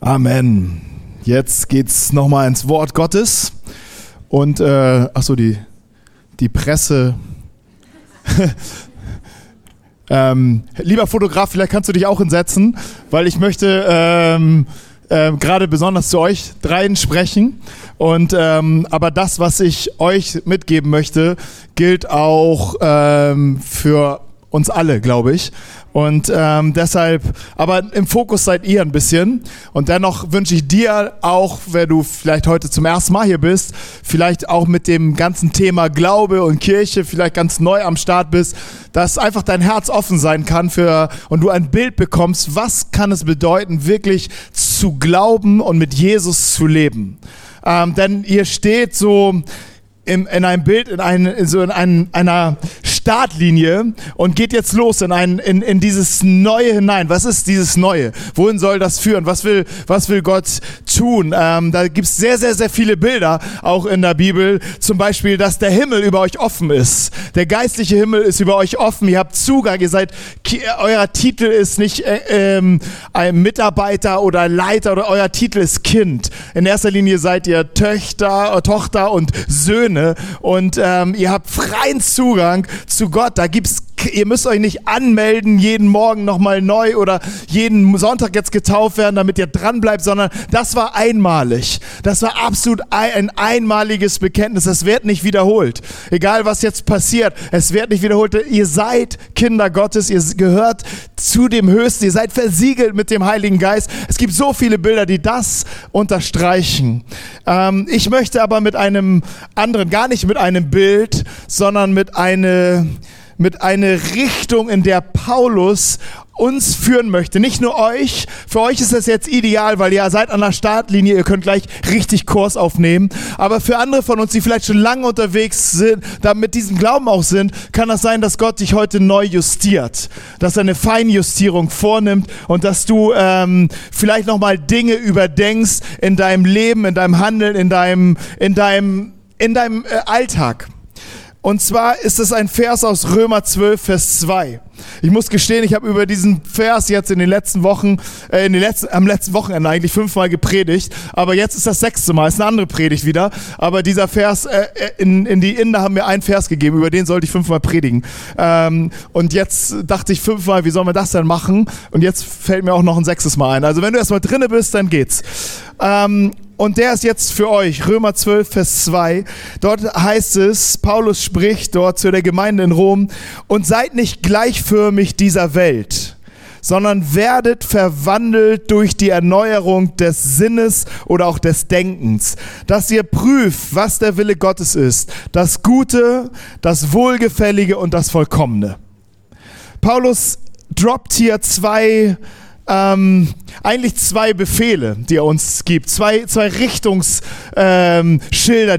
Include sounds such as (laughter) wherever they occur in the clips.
Amen. Jetzt geht's nochmal ins Wort Gottes. Und, äh, achso, die, die Presse. (laughs) ähm, lieber Fotograf, vielleicht kannst du dich auch hinsetzen, weil ich möchte ähm, äh, gerade besonders zu euch dreien sprechen. Und ähm, aber das, was ich euch mitgeben möchte, gilt auch ähm, für uns alle, glaube ich. Und ähm, deshalb, aber im Fokus seid ihr ein bisschen. Und dennoch wünsche ich dir auch, wenn du vielleicht heute zum ersten Mal hier bist, vielleicht auch mit dem ganzen Thema Glaube und Kirche vielleicht ganz neu am Start bist, dass einfach dein Herz offen sein kann für und du ein Bild bekommst, was kann es bedeuten, wirklich zu glauben und mit Jesus zu leben. Ähm, denn ihr steht so in, in einem Bild, in, ein, so in ein, einer Startlinie und geht jetzt los in, ein, in, in dieses Neue hinein. Was ist dieses Neue? Wohin soll das führen? Was will, was will Gott tun? Ähm, da gibt's sehr, sehr, sehr viele Bilder auch in der Bibel. Zum Beispiel, dass der Himmel über euch offen ist. Der geistliche Himmel ist über euch offen. Ihr habt Zugang. Ihr seid, euer Titel ist nicht äh, ähm, ein Mitarbeiter oder Leiter oder euer Titel ist Kind. In erster Linie seid ihr Töchter, äh, Tochter und Söhne und ähm, ihr habt freien Zugang zu Gott. Da gibt's ihr müsst euch nicht anmelden, jeden Morgen nochmal neu oder jeden Sonntag jetzt getauft werden, damit ihr dran bleibt, sondern das war einmalig. Das war absolut ein einmaliges Bekenntnis. Das wird nicht wiederholt. Egal was jetzt passiert, es wird nicht wiederholt. Ihr seid Kinder Gottes, ihr gehört zu dem Höchsten, ihr seid versiegelt mit dem Heiligen Geist. Es gibt so viele Bilder, die das unterstreichen. Ähm, ich möchte aber mit einem anderen, gar nicht mit einem Bild, sondern mit einer mit einer Richtung, in der Paulus uns führen möchte. Nicht nur euch. Für euch ist das jetzt ideal, weil ihr seid an der Startlinie. Ihr könnt gleich richtig Kurs aufnehmen. Aber für andere von uns, die vielleicht schon lange unterwegs sind, da mit diesem Glauben auch sind, kann das sein, dass Gott dich heute neu justiert. Dass er eine Feinjustierung vornimmt und dass du ähm, vielleicht nochmal Dinge überdenkst in deinem Leben, in deinem Handeln, in deinem, in deinem, in deinem äh, Alltag. Und zwar ist es ein Vers aus Römer 12, Vers 2. Ich muss gestehen, ich habe über diesen Vers jetzt in den letzten Wochen, äh, in den letzten, am letzten Wochenende eigentlich fünfmal gepredigt, aber jetzt ist das sechste Mal, ist eine andere Predigt wieder. Aber dieser Vers, äh, äh, in, in die Inder haben mir einen Vers gegeben, über den sollte ich fünfmal predigen. Ähm, und jetzt dachte ich fünfmal, wie soll man das denn machen? Und jetzt fällt mir auch noch ein sechstes Mal ein. Also wenn du erstmal drinne bist, dann geht's. Ähm, und der ist jetzt für euch, Römer 12, Vers 2. Dort heißt es, Paulus spricht dort zu der Gemeinde in Rom, und seid nicht gleichförmig dieser Welt, sondern werdet verwandelt durch die Erneuerung des Sinnes oder auch des Denkens, dass ihr prüft, was der Wille Gottes ist, das Gute, das Wohlgefällige und das Vollkommene. Paulus droppt hier zwei ähm, eigentlich zwei Befehle, die er uns gibt, zwei, zwei Richtungsschilder, ähm,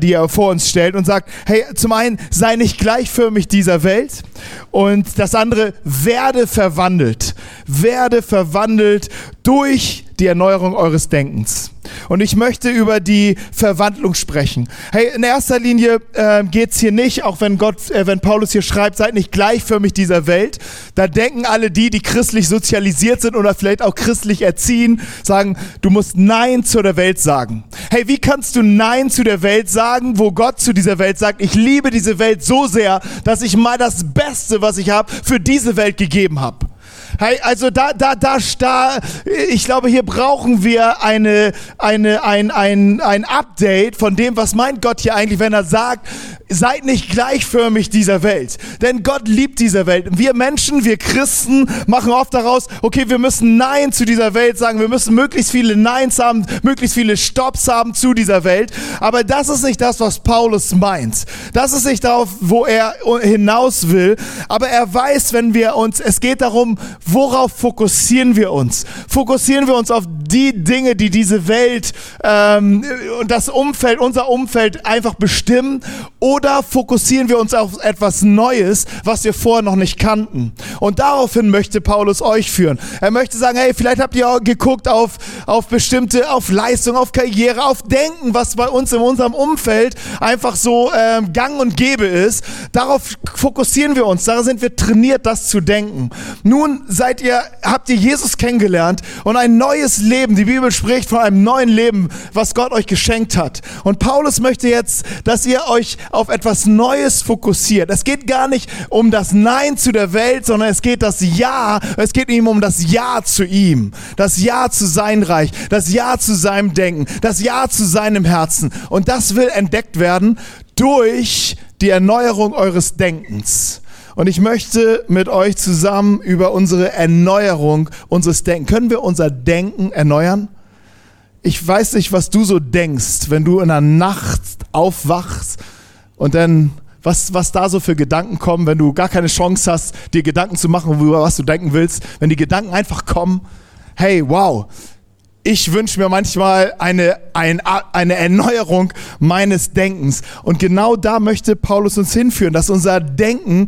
die er vor uns stellt und sagt, hey, zum einen sei nicht gleichförmig dieser Welt und das andere werde verwandelt, werde verwandelt durch die Erneuerung eures Denkens. Und ich möchte über die Verwandlung sprechen. Hey, in erster Linie äh, geht es hier nicht, auch wenn Gott, äh, wenn Paulus hier schreibt, seid nicht gleichförmig dieser Welt. Da denken alle die, die christlich sozialisiert sind oder vielleicht auch christlich erziehen, sagen, du musst Nein zu der Welt sagen. Hey, wie kannst du Nein zu der Welt sagen, wo Gott zu dieser Welt sagt, ich liebe diese Welt so sehr, dass ich mal das Beste, was ich habe, für diese Welt gegeben habe? Hey, also da, da, da, da, ich glaube, hier brauchen wir eine, eine, ein, ein, ein Update von dem, was meint Gott hier eigentlich, wenn er sagt, seid nicht gleichförmig dieser Welt. Denn Gott liebt diese Welt. Wir Menschen, wir Christen machen oft daraus, okay, wir müssen Nein zu dieser Welt sagen, wir müssen möglichst viele Neins haben, möglichst viele Stops haben zu dieser Welt. Aber das ist nicht das, was Paulus meint. Das ist nicht darauf, wo er hinaus will. Aber er weiß, wenn wir uns, es geht darum, worauf fokussieren wir uns? Fokussieren wir uns auf die Dinge, die diese Welt ähm, und das Umfeld, unser Umfeld einfach bestimmen? Oder fokussieren wir uns auf etwas Neues, was wir vorher noch nicht kannten? Und daraufhin möchte Paulus euch führen. Er möchte sagen, hey, vielleicht habt ihr auch geguckt auf, auf bestimmte, auf Leistung, auf Karriere, auf Denken, was bei uns in unserem Umfeld einfach so ähm, gang und gäbe ist. Darauf fokussieren wir uns. Da sind wir trainiert, das zu denken. Nun seid ihr, habt ihr Jesus kennengelernt und ein neues Leben. Die Bibel spricht von einem neuen Leben, was Gott euch geschenkt hat. Und Paulus möchte jetzt, dass ihr euch auf etwas Neues fokussiert. Es geht gar nicht um das Nein zu der Welt, sondern es geht das Ja, es geht ihm um das Ja zu ihm. Das Ja zu sein Reich, das Ja zu seinem Denken, das Ja zu seinem Herzen. Und das will entdeckt werden durch die Erneuerung eures Denkens. Und ich möchte mit euch zusammen über unsere Erneuerung unseres Denken. Können wir unser Denken erneuern? Ich weiß nicht, was du so denkst, wenn du in der Nacht aufwachst und dann was, was da so für Gedanken kommen, wenn du gar keine Chance hast, dir Gedanken zu machen, über was du denken willst, wenn die Gedanken einfach kommen. Hey, wow, ich wünsche mir manchmal eine, ein, eine Erneuerung meines Denkens. Und genau da möchte Paulus uns hinführen, dass unser Denken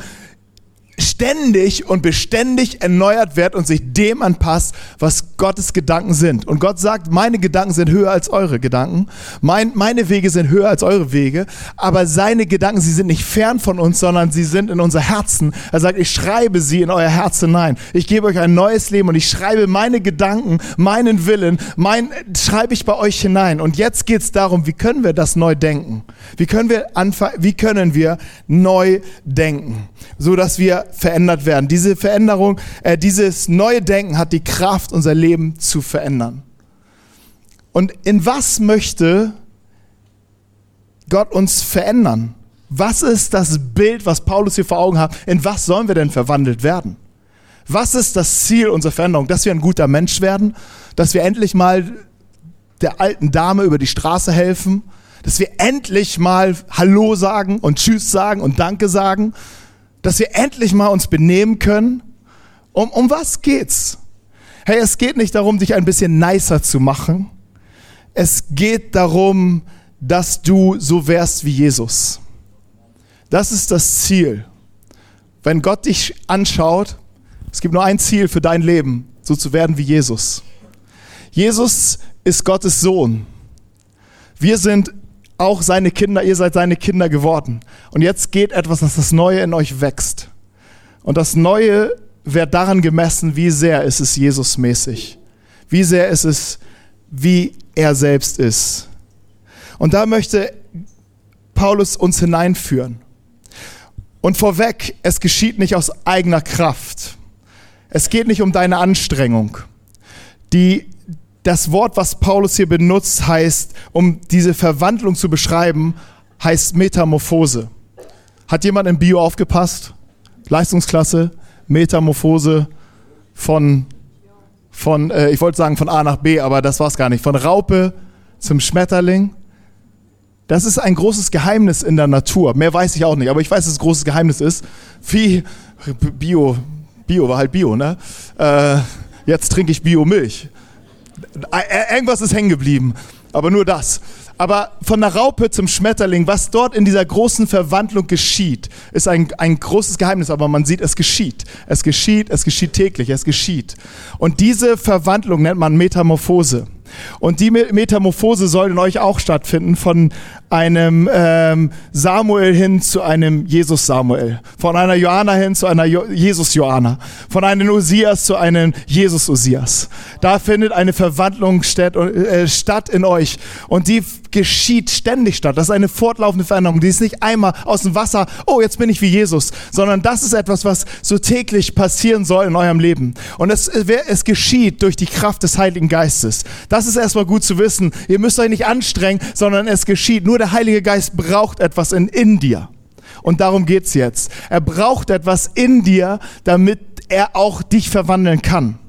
ständig und beständig erneuert wird und sich dem anpasst, was Gottes Gedanken sind. Und Gott sagt, meine Gedanken sind höher als eure Gedanken, mein, meine Wege sind höher als eure Wege, aber seine Gedanken, sie sind nicht fern von uns, sondern sie sind in unser Herzen. Er sagt, ich schreibe sie in euer Herz hinein. Ich gebe euch ein neues Leben und ich schreibe meine Gedanken, meinen Willen, mein, schreibe ich bei euch hinein. Und jetzt geht es darum, wie können wir das neu denken? Wie können wir wie können wir neu denken? So dass wir verändert werden. Diese Veränderung, äh, dieses neue Denken hat die Kraft, unser Leben zu verändern. Und in was möchte Gott uns verändern? Was ist das Bild, was Paulus hier vor Augen hat? In was sollen wir denn verwandelt werden? Was ist das Ziel unserer Veränderung? Dass wir ein guter Mensch werden? Dass wir endlich mal der alten Dame über die Straße helfen? Dass wir endlich mal Hallo sagen und Tschüss sagen und Danke sagen? dass wir endlich mal uns benehmen können. Um, um was geht's? Hey, es geht nicht darum, dich ein bisschen nicer zu machen. Es geht darum, dass du so wärst wie Jesus. Das ist das Ziel. Wenn Gott dich anschaut, es gibt nur ein Ziel für dein Leben, so zu werden wie Jesus. Jesus ist Gottes Sohn. Wir sind auch seine Kinder, ihr seid seine Kinder geworden. Und jetzt geht etwas, dass das Neue in euch wächst. Und das Neue wird daran gemessen, wie sehr ist es Jesusmäßig. Wie sehr ist es, wie er selbst ist. Und da möchte Paulus uns hineinführen. Und vorweg, es geschieht nicht aus eigener Kraft. Es geht nicht um deine Anstrengung. Die das Wort, was Paulus hier benutzt, heißt, um diese Verwandlung zu beschreiben, heißt Metamorphose. Hat jemand im Bio aufgepasst? Leistungsklasse, Metamorphose von, von äh, ich wollte sagen von A nach B, aber das war es gar nicht. Von Raupe zum Schmetterling. Das ist ein großes Geheimnis in der Natur. Mehr weiß ich auch nicht, aber ich weiß, dass es ein großes Geheimnis ist. Wie Bio, Bio war halt Bio, ne? Äh, jetzt trinke ich Biomilch. Irgendwas ist hängen geblieben, aber nur das. Aber von der Raupe zum Schmetterling, was dort in dieser großen Verwandlung geschieht, ist ein, ein großes Geheimnis, aber man sieht, es geschieht. Es geschieht, es geschieht täglich, es geschieht. Und diese Verwandlung nennt man Metamorphose. Und die Metamorphose soll in euch auch stattfinden, von einem ähm, Samuel hin zu einem Jesus Samuel, von einer Johanna hin zu einer jo Jesus Johanna, von einem Osias zu einem Jesus Osias. Da findet eine Verwandlung statt, äh, statt in euch und die geschieht ständig statt. Das ist eine fortlaufende Veränderung. Die ist nicht einmal aus dem Wasser, oh, jetzt bin ich wie Jesus, sondern das ist etwas, was so täglich passieren soll in eurem Leben. Und es, es geschieht durch die Kraft des Heiligen Geistes. Das ist erstmal gut zu wissen. Ihr müsst euch nicht anstrengen, sondern es geschieht. Nur der Heilige Geist braucht etwas in, in dir. Und darum geht's jetzt. Er braucht etwas in dir, damit er auch dich verwandeln kann.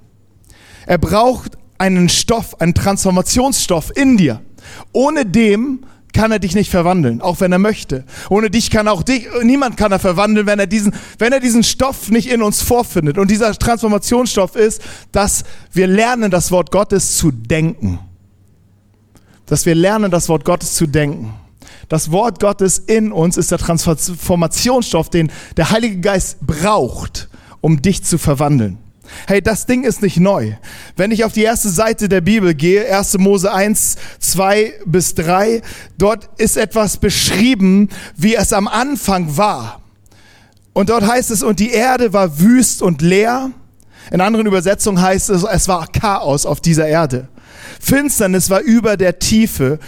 Er braucht einen Stoff, einen Transformationsstoff in dir. Ohne dem kann er dich nicht verwandeln, auch wenn er möchte. Ohne dich kann auch dich, niemand kann er verwandeln, wenn er diesen, wenn er diesen Stoff nicht in uns vorfindet. Und dieser Transformationsstoff ist, dass wir lernen, das Wort Gottes zu denken. Dass wir lernen, das Wort Gottes zu denken. Das Wort Gottes in uns ist der Transformationsstoff, den der Heilige Geist braucht, um dich zu verwandeln. Hey, das Ding ist nicht neu. Wenn ich auf die erste Seite der Bibel gehe, 1. Mose 1, 2 bis 3, dort ist etwas beschrieben, wie es am Anfang war. Und dort heißt es, und die Erde war wüst und leer. In anderen Übersetzungen heißt es, es war Chaos auf dieser Erde. Finsternis war über der Tiefe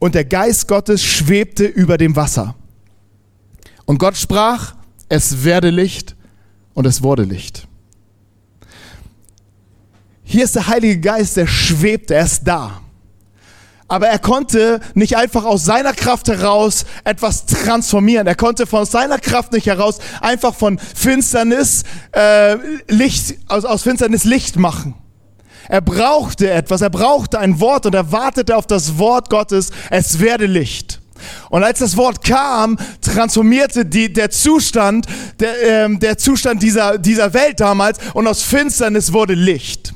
und der Geist Gottes schwebte über dem Wasser. Und Gott sprach, es werde Licht und es wurde Licht. Hier ist der Heilige Geist, der schwebt, er ist da. Aber er konnte nicht einfach aus seiner Kraft heraus etwas transformieren. Er konnte von seiner Kraft nicht heraus einfach von Finsternis äh, Licht, aus, aus Finsternis Licht machen. Er brauchte etwas, er brauchte ein Wort und er wartete auf das Wort Gottes, es werde Licht. Und als das Wort kam, transformierte die, der Zustand, der, ähm, der Zustand dieser, dieser Welt damals und aus Finsternis wurde Licht.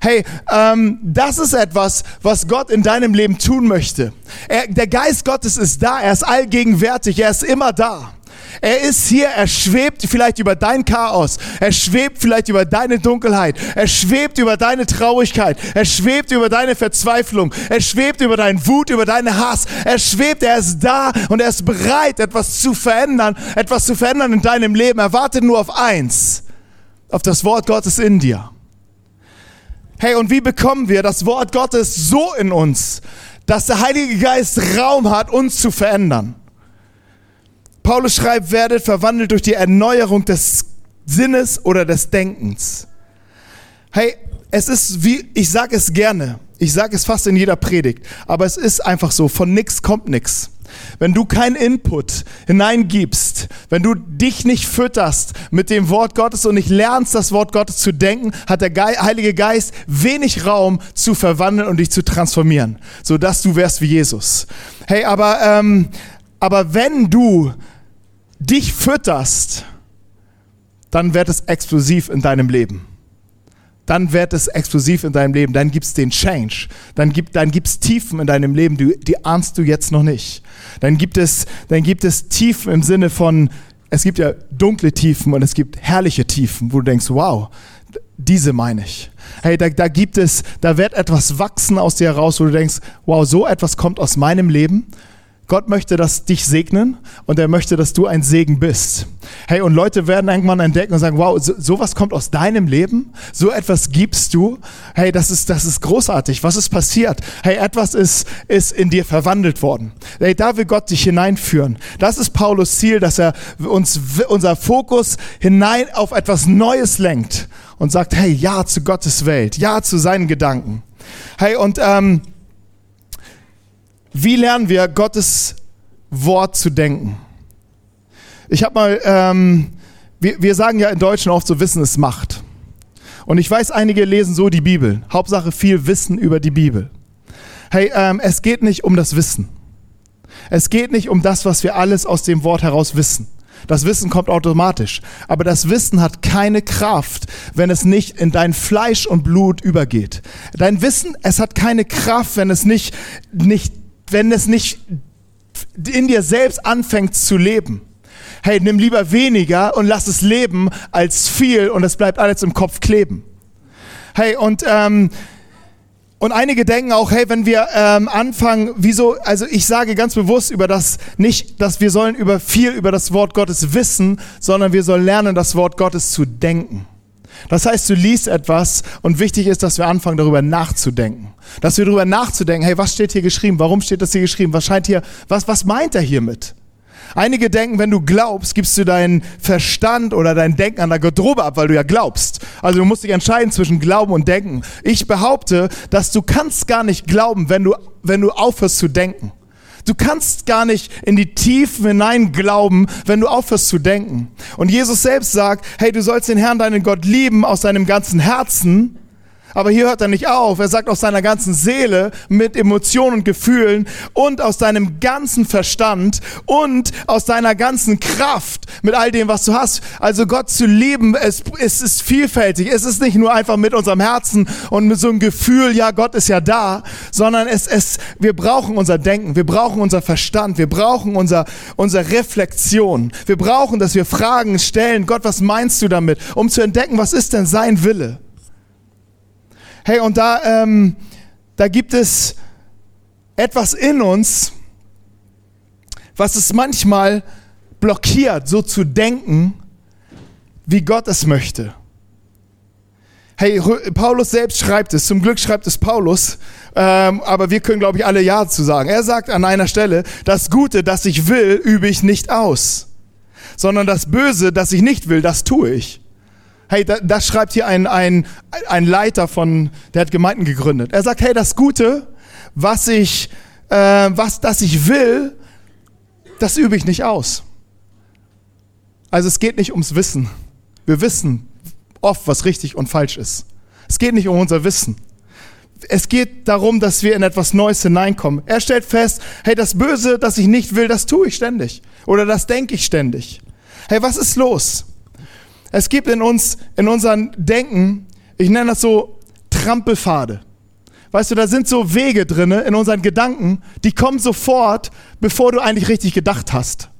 Hey, ähm, das ist etwas, was Gott in deinem Leben tun möchte. Er, der Geist Gottes ist da, er ist allgegenwärtig, er ist immer da. Er ist hier, er schwebt vielleicht über dein Chaos, er schwebt vielleicht über deine Dunkelheit, er schwebt über deine Traurigkeit, er schwebt über deine Verzweiflung, er schwebt über deinen Wut, über deine Hass, er schwebt, er ist da und er ist bereit, etwas zu verändern, etwas zu verändern in deinem Leben. Er wartet nur auf eins, auf das Wort Gottes in dir. Hey, und wie bekommen wir das Wort Gottes so in uns, dass der Heilige Geist Raum hat, uns zu verändern? Paulus schreibt, werdet verwandelt durch die Erneuerung des Sinnes oder des Denkens. Hey, es ist wie, ich sage es gerne, ich sage es fast in jeder Predigt, aber es ist einfach so, von nix kommt nix. Wenn du keinen Input hineingibst, wenn du dich nicht fütterst mit dem Wort Gottes und nicht lernst, das Wort Gottes zu denken, hat der Heilige Geist wenig Raum zu verwandeln und dich zu transformieren, sodass du wärst wie Jesus. Hey, aber, ähm, aber wenn du dich fütterst, dann wird es explosiv in deinem Leben dann wird es explosiv in deinem Leben, dann gibt es den Change, dann gibt dann Tiefen in deinem Leben, die, die ahnst du jetzt noch nicht. Dann gibt es dann gibt es Tiefen im Sinne von es gibt ja dunkle Tiefen und es gibt herrliche Tiefen, wo du denkst, wow, diese meine ich. Hey, da, da gibt es, da wird etwas wachsen aus dir heraus, wo du denkst, wow, so etwas kommt aus meinem Leben Gott möchte das dich segnen und er möchte, dass du ein Segen bist. Hey, und Leute werden irgendwann entdecken und sagen, wow, so, sowas kommt aus deinem Leben, so etwas gibst du. Hey, das ist, das ist großartig. Was ist passiert? Hey, etwas ist, ist in dir verwandelt worden. Hey, da will Gott dich hineinführen. Das ist Paulus Ziel, dass er uns, unser Fokus hinein auf etwas Neues lenkt und sagt, hey, ja zu Gottes Welt, ja zu seinen Gedanken. Hey, und, ähm, wie lernen wir Gottes Wort zu denken? Ich habe mal, ähm, wir, wir sagen ja in Deutschen oft so, Wissen ist Macht. Und ich weiß, einige lesen so die Bibel. Hauptsache viel Wissen über die Bibel. Hey, ähm, es geht nicht um das Wissen. Es geht nicht um das, was wir alles aus dem Wort heraus wissen. Das Wissen kommt automatisch. Aber das Wissen hat keine Kraft, wenn es nicht in dein Fleisch und Blut übergeht. Dein Wissen, es hat keine Kraft, wenn es nicht, nicht wenn es nicht in dir selbst anfängt zu leben. Hey, nimm lieber weniger und lass es leben als viel und es bleibt alles im Kopf kleben. Hey, und, ähm, und einige denken auch, hey, wenn wir ähm, anfangen, wieso, also ich sage ganz bewusst über das nicht, dass wir sollen über viel über das Wort Gottes wissen, sondern wir sollen lernen, das Wort Gottes zu denken. Das heißt, du liest etwas und wichtig ist, dass wir anfangen, darüber nachzudenken. Dass wir darüber nachzudenken, hey, was steht hier geschrieben? Warum steht das hier geschrieben? Was scheint hier, was, was meint er hiermit? Einige denken, wenn du glaubst, gibst du deinen Verstand oder dein Denken an der Garderobe ab, weil du ja glaubst. Also du musst dich entscheiden zwischen Glauben und Denken. Ich behaupte, dass du kannst gar nicht glauben, wenn du, wenn du aufhörst zu denken. Du kannst gar nicht in die Tiefen hinein glauben, wenn du aufhörst zu denken. Und Jesus selbst sagt, hey, du sollst den Herrn, deinen Gott lieben aus deinem ganzen Herzen, aber hier hört er nicht auf. Er sagt aus seiner ganzen Seele mit Emotionen und Gefühlen und aus deinem ganzen Verstand und aus deiner ganzen Kraft mit all dem, was du hast. Also Gott zu lieben, es, es ist vielfältig. Es ist nicht nur einfach mit unserem Herzen und mit so einem Gefühl, ja, Gott ist ja da, sondern es, es, wir brauchen unser Denken, wir brauchen unser Verstand, wir brauchen unser, unsere Reflexion. Wir brauchen, dass wir Fragen stellen. Gott, was meinst du damit? Um zu entdecken, was ist denn sein Wille? Hey, und da, ähm, da gibt es etwas in uns, was es manchmal blockiert, so zu denken, wie Gott es möchte. Hey, Paulus selbst schreibt es, zum Glück schreibt es Paulus, ähm, aber wir können, glaube ich, alle Ja zu sagen. Er sagt an einer Stelle, das Gute, das ich will, übe ich nicht aus, sondern das Böse, das ich nicht will, das tue ich. Hey, da, das schreibt hier ein, ein, ein Leiter von, der hat Gemeinden gegründet. Er sagt, hey, das Gute, was ich, äh, was, das ich will, das übe ich nicht aus. Also es geht nicht ums Wissen. Wir wissen, oft, was richtig und falsch ist. Es geht nicht um unser Wissen. Es geht darum, dass wir in etwas Neues hineinkommen. Er stellt fest, hey, das Böse, das ich nicht will, das tue ich ständig. Oder das denke ich ständig. Hey, was ist los? Es gibt in uns, in unserem Denken, ich nenne das so Trampelpfade. Weißt du, da sind so Wege drinne in unseren Gedanken, die kommen sofort, bevor du eigentlich richtig gedacht hast.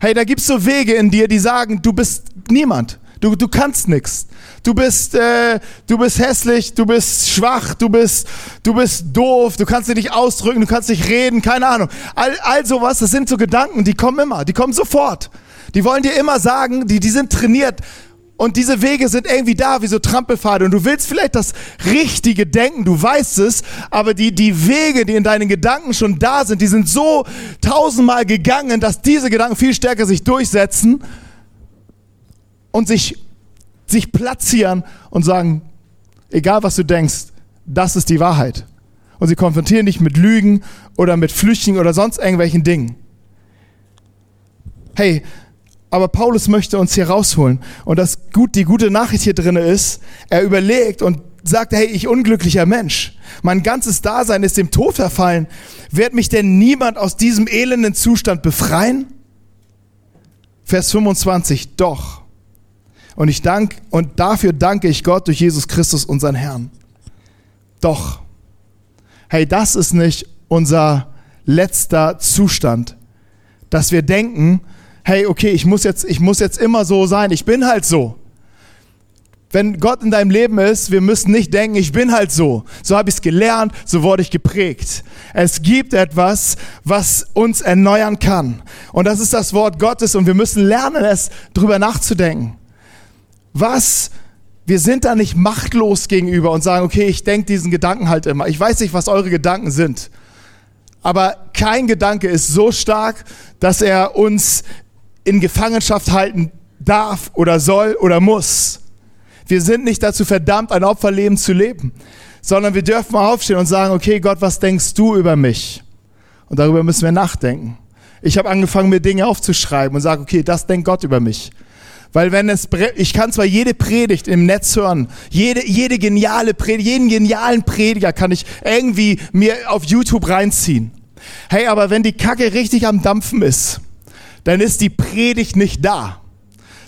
Hey, da gibt's so Wege in dir, die sagen, du bist niemand. Du, du kannst nichts. Du bist, äh, du bist hässlich, du bist schwach, du bist, du bist doof, du kannst dich nicht ausdrücken, du kannst nicht reden, keine Ahnung. All, all sowas, das sind so Gedanken, die kommen immer, die kommen sofort. Die wollen dir immer sagen, die, die sind trainiert. Und diese Wege sind irgendwie da, wie so Trampelpfade. Und du willst vielleicht das richtige Denken, du weißt es, aber die, die Wege, die in deinen Gedanken schon da sind, die sind so tausendmal gegangen, dass diese Gedanken viel stärker sich durchsetzen und sich, sich platzieren und sagen, egal was du denkst, das ist die Wahrheit. Und sie konfrontieren dich mit Lügen oder mit Flüchtigen oder sonst irgendwelchen Dingen. Hey, aber Paulus möchte uns hier rausholen. Und das gut, die gute Nachricht hier drin ist, er überlegt und sagt, hey, ich unglücklicher Mensch, mein ganzes Dasein ist dem Tod verfallen. Wird mich denn niemand aus diesem elenden Zustand befreien? Vers 25, doch. Und ich dank, und dafür danke ich Gott durch Jesus Christus, unseren Herrn. Doch, hey, das ist nicht unser letzter Zustand, dass wir denken, hey, okay, ich muss jetzt, ich muss jetzt immer so sein, ich bin halt so. Wenn Gott in deinem Leben ist, wir müssen nicht denken, ich bin halt so. So habe ich es gelernt, so wurde ich geprägt. Es gibt etwas, was uns erneuern kann. Und das ist das Wort Gottes und wir müssen lernen, es drüber nachzudenken. Was? Wir sind da nicht machtlos gegenüber und sagen, okay, ich denke diesen Gedanken halt immer. Ich weiß nicht, was eure Gedanken sind. Aber kein Gedanke ist so stark, dass er uns in Gefangenschaft halten darf oder soll oder muss. Wir sind nicht dazu verdammt, ein Opferleben zu leben, sondern wir dürfen aufstehen und sagen, okay, Gott, was denkst du über mich? Und darüber müssen wir nachdenken. Ich habe angefangen, mir Dinge aufzuschreiben und sage, okay, das denkt Gott über mich. Weil wenn es, ich kann zwar jede Predigt im Netz hören, jede, jede geniale Predigt, jeden genialen Prediger kann ich irgendwie mir auf YouTube reinziehen. Hey, aber wenn die Kacke richtig am Dampfen ist, dann ist die Predigt nicht da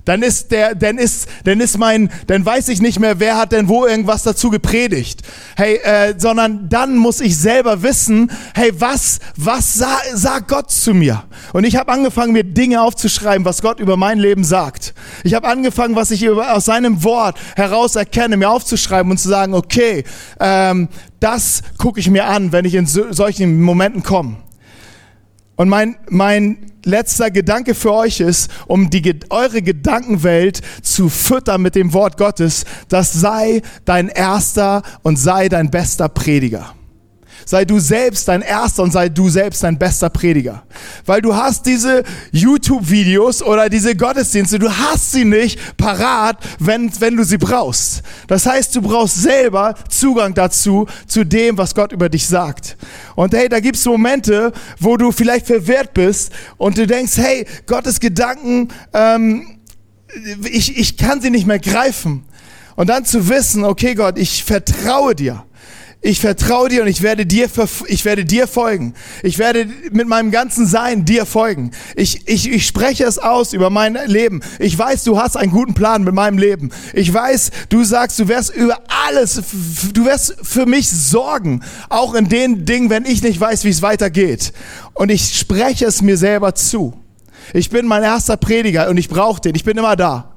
dann ist der, dann ist, dann ist mein, dann weiß ich nicht mehr, wer hat denn wo irgendwas dazu gepredigt. Hey, äh, sondern dann muss ich selber wissen, hey, was, was sa sagt Gott zu mir? Und ich habe angefangen, mir Dinge aufzuschreiben, was Gott über mein Leben sagt. Ich habe angefangen, was ich über, aus seinem Wort heraus erkenne, mir aufzuschreiben und zu sagen, okay, ähm, das gucke ich mir an, wenn ich in so, solchen Momenten komme. Und mein, mein letzter Gedanke für euch ist, um die, eure Gedankenwelt zu füttern mit dem Wort Gottes, das sei dein erster und sei dein bester Prediger. Sei du selbst dein erster und sei du selbst dein bester Prediger. Weil du hast diese YouTube-Videos oder diese Gottesdienste, du hast sie nicht parat, wenn, wenn du sie brauchst. Das heißt, du brauchst selber Zugang dazu, zu dem, was Gott über dich sagt. Und hey, da gibt's Momente, wo du vielleicht verwirrt bist und du denkst, hey, Gottes Gedanken, ähm, ich, ich kann sie nicht mehr greifen. Und dann zu wissen, okay Gott, ich vertraue dir ich vertraue dir und ich werde dir, ich werde dir folgen. Ich werde mit meinem ganzen Sein dir folgen. Ich, ich, ich spreche es aus über mein Leben. Ich weiß, du hast einen guten Plan mit meinem Leben. Ich weiß, du sagst, du wirst über alles, du wirst für mich sorgen. Auch in den Dingen, wenn ich nicht weiß, wie es weitergeht. Und ich spreche es mir selber zu. Ich bin mein erster Prediger und ich brauche den. Ich bin immer da.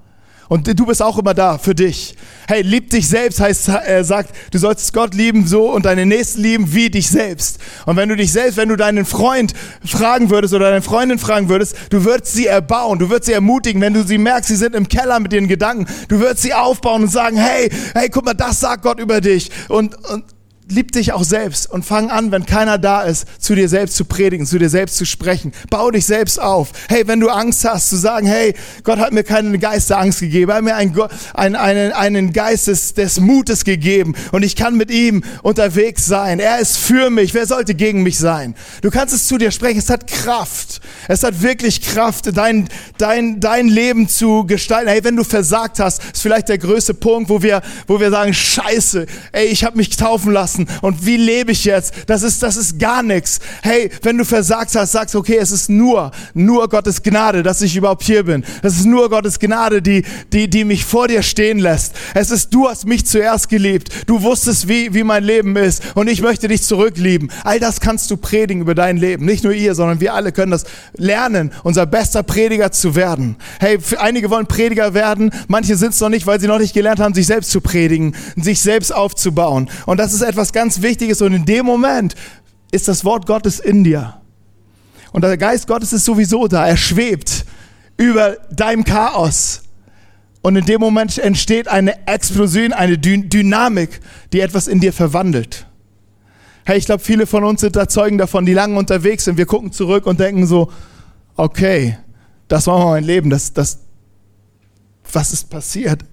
Und du bist auch immer da für dich. Hey, lieb dich selbst heißt, er sagt, du sollst Gott lieben so und deine Nächsten lieben wie dich selbst. Und wenn du dich selbst, wenn du deinen Freund fragen würdest oder deine Freundin fragen würdest, du würdest sie erbauen, du würdest sie ermutigen, wenn du sie merkst, sie sind im Keller mit ihren Gedanken, du würdest sie aufbauen und sagen, hey, hey, guck mal, das sagt Gott über dich. Und, und, lieb dich auch selbst und fang an, wenn keiner da ist, zu dir selbst zu predigen, zu dir selbst zu sprechen. Bau dich selbst auf. Hey, wenn du Angst hast, zu sagen, hey, Gott hat mir keinen Geist der Angst gegeben, er hat mir einen, einen, einen, Geist des, des Mutes gegeben und ich kann mit ihm unterwegs sein. Er ist für mich. Wer sollte gegen mich sein? Du kannst es zu dir sprechen. Es hat Kraft. Es hat wirklich Kraft, dein, dein, dein Leben zu gestalten. Hey, wenn du versagt hast, ist vielleicht der größte Punkt, wo wir, wo wir sagen, scheiße, ey, ich habe mich taufen lassen lassen. Und wie lebe ich jetzt? Das ist, das ist gar nichts. Hey, wenn du versagt hast, sagst, okay, es ist nur, nur Gottes Gnade, dass ich überhaupt hier bin. Das ist nur Gottes Gnade, die, die, die mich vor dir stehen lässt. Es ist, du hast mich zuerst geliebt. Du wusstest, wie, wie mein Leben ist. Und ich möchte dich zurücklieben. All das kannst du predigen über dein Leben. Nicht nur ihr, sondern wir alle können das lernen, unser bester Prediger zu werden. Hey, einige wollen Prediger werden. Manche sind es noch nicht, weil sie noch nicht gelernt haben, sich selbst zu predigen, sich selbst aufzubauen. Und das ist etwas, was ganz Wichtiges und in dem Moment ist das Wort Gottes in dir. Und der Geist Gottes ist sowieso da, er schwebt über deinem Chaos. Und in dem Moment entsteht eine Explosion, eine Dynamik, die etwas in dir verwandelt. Hey, ich glaube, viele von uns sind da Zeugen davon, die lange unterwegs sind. Wir gucken zurück und denken so, okay, das war mein Leben, das, das, was ist passiert?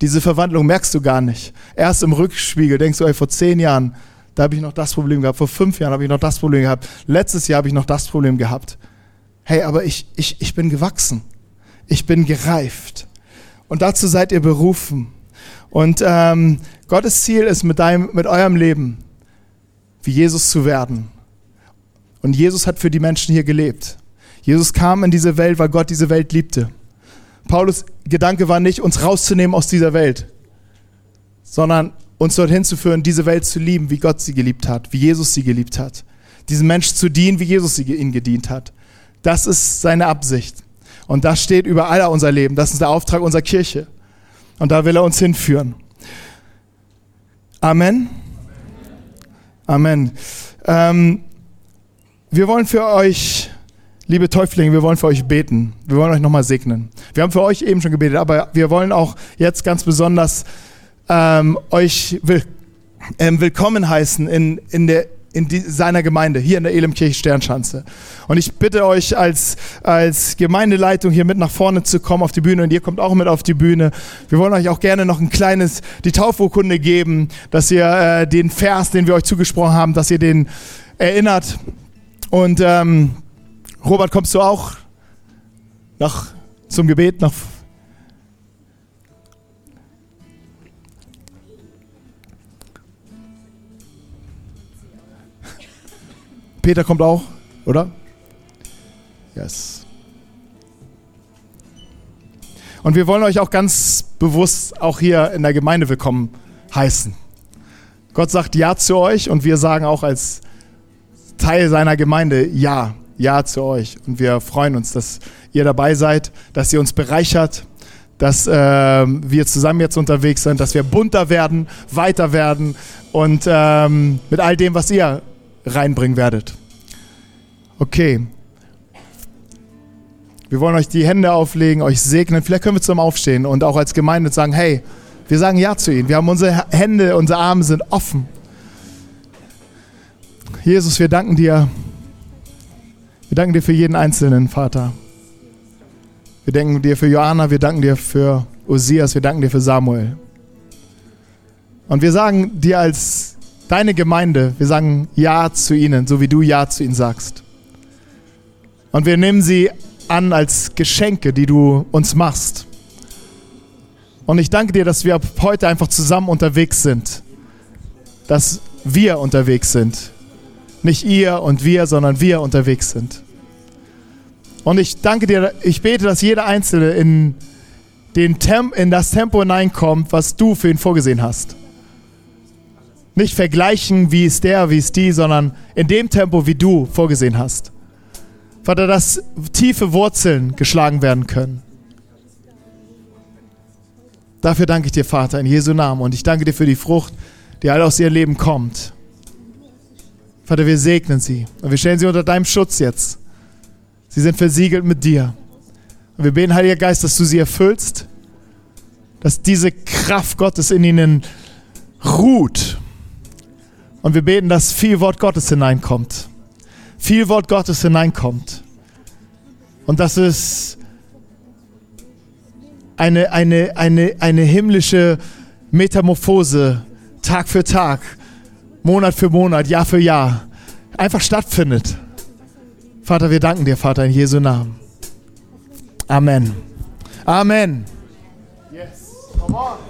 Diese Verwandlung merkst du gar nicht. Erst im Rückspiegel denkst du, ey, vor zehn Jahren, da habe ich noch das Problem gehabt. Vor fünf Jahren habe ich noch das Problem gehabt. Letztes Jahr habe ich noch das Problem gehabt. Hey, aber ich, ich, ich bin gewachsen. Ich bin gereift. Und dazu seid ihr berufen. Und ähm, Gottes Ziel ist mit, deinem, mit eurem Leben, wie Jesus zu werden. Und Jesus hat für die Menschen hier gelebt. Jesus kam in diese Welt, weil Gott diese Welt liebte. Paulus Gedanke war nicht, uns rauszunehmen aus dieser Welt, sondern uns dorthin zu führen, diese Welt zu lieben, wie Gott sie geliebt hat, wie Jesus sie geliebt hat. Diesen Menschen zu dienen, wie Jesus sie ihnen gedient hat. Das ist seine Absicht. Und das steht über aller unser Leben. Das ist der Auftrag unserer Kirche. Und da will er uns hinführen. Amen. Amen. Ähm, wir wollen für euch liebe Täuflinge, wir wollen für euch beten. Wir wollen euch nochmal segnen. Wir haben für euch eben schon gebetet, aber wir wollen auch jetzt ganz besonders ähm, euch will, ähm, willkommen heißen in, in, der, in die, seiner Gemeinde, hier in der Elemkirche Sternschanze. Und ich bitte euch als, als Gemeindeleitung hier mit nach vorne zu kommen auf die Bühne und ihr kommt auch mit auf die Bühne. Wir wollen euch auch gerne noch ein kleines, die Taufurkunde geben, dass ihr äh, den Vers, den wir euch zugesprochen haben, dass ihr den erinnert. Und ähm, Robert, kommst du auch nach, zum Gebet? Nach Peter kommt auch, oder? Yes. Und wir wollen euch auch ganz bewusst auch hier in der Gemeinde willkommen heißen. Gott sagt Ja zu euch und wir sagen auch als Teil seiner Gemeinde Ja. Ja zu euch. Und wir freuen uns, dass ihr dabei seid, dass ihr uns bereichert, dass äh, wir zusammen jetzt unterwegs sind, dass wir bunter werden, weiter werden und ähm, mit all dem, was ihr reinbringen werdet. Okay. Wir wollen euch die Hände auflegen, euch segnen. Vielleicht können wir zusammen aufstehen und auch als Gemeinde sagen, hey, wir sagen Ja zu ihnen. Wir haben unsere Hände, unsere Arme sind offen. Jesus, wir danken dir wir danken dir für jeden Einzelnen, Vater. Wir danken dir für Johanna, wir danken dir für Osias, wir danken dir für Samuel. Und wir sagen dir als deine Gemeinde, wir sagen Ja zu ihnen, so wie du Ja zu ihnen sagst. Und wir nehmen sie an als Geschenke, die du uns machst. Und ich danke dir, dass wir ab heute einfach zusammen unterwegs sind. Dass wir unterwegs sind nicht ihr und wir, sondern wir unterwegs sind. Und ich danke dir, ich bete, dass jeder Einzelne in, den Temp, in das Tempo hineinkommt, was du für ihn vorgesehen hast. Nicht vergleichen, wie ist der, wie ist die, sondern in dem Tempo, wie du vorgesehen hast. Vater, dass tiefe Wurzeln geschlagen werden können. Dafür danke ich dir, Vater, in Jesu Namen. Und ich danke dir für die Frucht, die all aus ihrem Leben kommt. Vater, wir segnen sie und wir stellen sie unter deinem Schutz jetzt. Sie sind versiegelt mit dir. Und wir beten, Heiliger Geist, dass du sie erfüllst, dass diese Kraft Gottes in ihnen ruht. Und wir beten, dass viel Wort Gottes hineinkommt. Viel Wort Gottes hineinkommt. Und dass es eine, eine, eine, eine himmlische Metamorphose Tag für Tag, Monat für Monat, Jahr für Jahr einfach stattfindet. Vater, wir danken dir, Vater, in Jesu Namen. Amen. Amen. Yes. Come on.